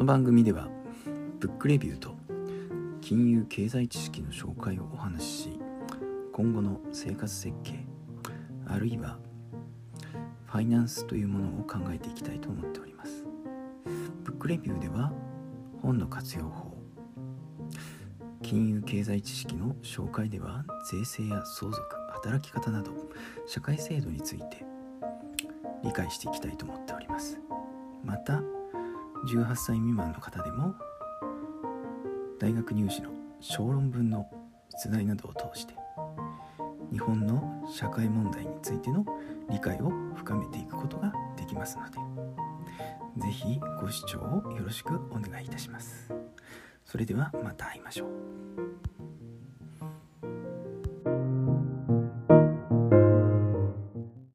この番組ではブックレビューと金融経済知識の紹介をお話しし今後の生活設計あるいはファイナンスというものを考えていきたいと思っております。ブックレビューでは本の活用法金融経済知識の紹介では税制や相続働き方など社会制度について理解していきたいと思っております。また18歳未満の方でも大学入試の小論文の出題などを通して日本の社会問題についての理解を深めていくことができますので是非ご視聴をよろしくお願いいたします。それではまた会いましょう。